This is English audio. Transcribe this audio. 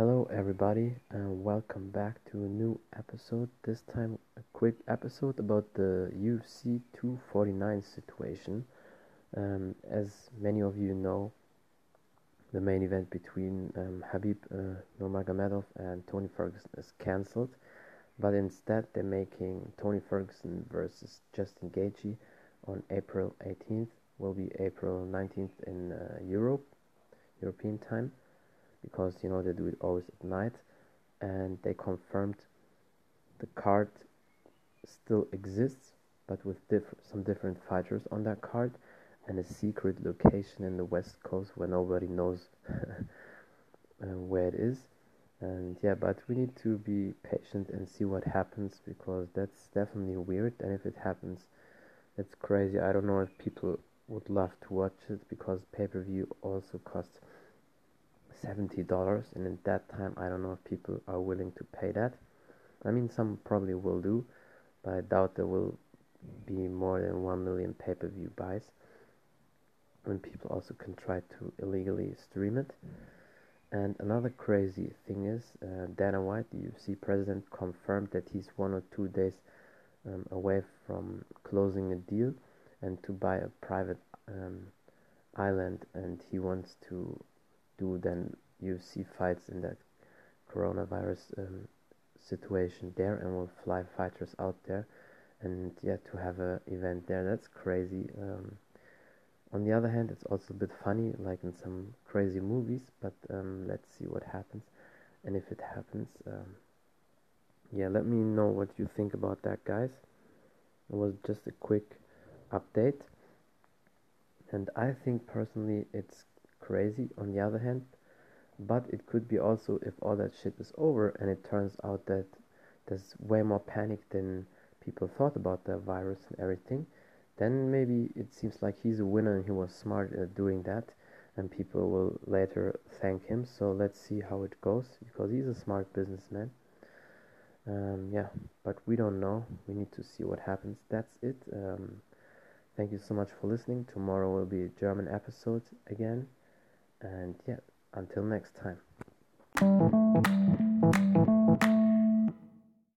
Hello, everybody, and welcome back to a new episode. This time, a quick episode about the UFC 249 situation. Um, as many of you know, the main event between um, Khabib uh, Nurmagomedov and Tony Ferguson is cancelled, but instead they're making Tony Ferguson versus Justin Gaethje on April 18th. Will be April 19th in uh, Europe, European time because you know they do it always at night. And they confirmed the card still exists but with diff- some different fighters on that card. And a secret location in the west coast where nobody knows uh, where it is. And yeah but we need to be patient and see what happens because that's definitely weird. And if it happens it's crazy. I don't know if people would love to watch it because pay-per-view also costs $70 and at that time I don't know if people are willing to pay that. I mean some probably will do but I doubt there will be more than 1 million pay-per-view buys when people also can try to illegally stream it. And another crazy thing is uh, Dana White the UFC president confirmed that he's one or two days um, away from closing a deal and to buy a private um, island and he wants to do then UFC fights in that coronavirus um, situation there and we'll fly fighters out there and yeah to have a event there. That's crazy um, on the other hand it's also a bit funny like in some crazy movies but um, let's see what happens. And if it happens um, yeah let me know what you think about that guys. It was just a quick update. And I think personally it's crazy on the other hand but it could be also if all that shit is over and it turns out that there's way more panic than people thought about the virus and everything then maybe it seems like he's a winner and he was smart at doing that and people will later thank him. So let's see how it goes because he's a smart businessman. Um, yeah but we don't know. We need to see what happens. That's it. Um, thank you so much for listening. Tomorrow will be a german episode again and yeah, until next time.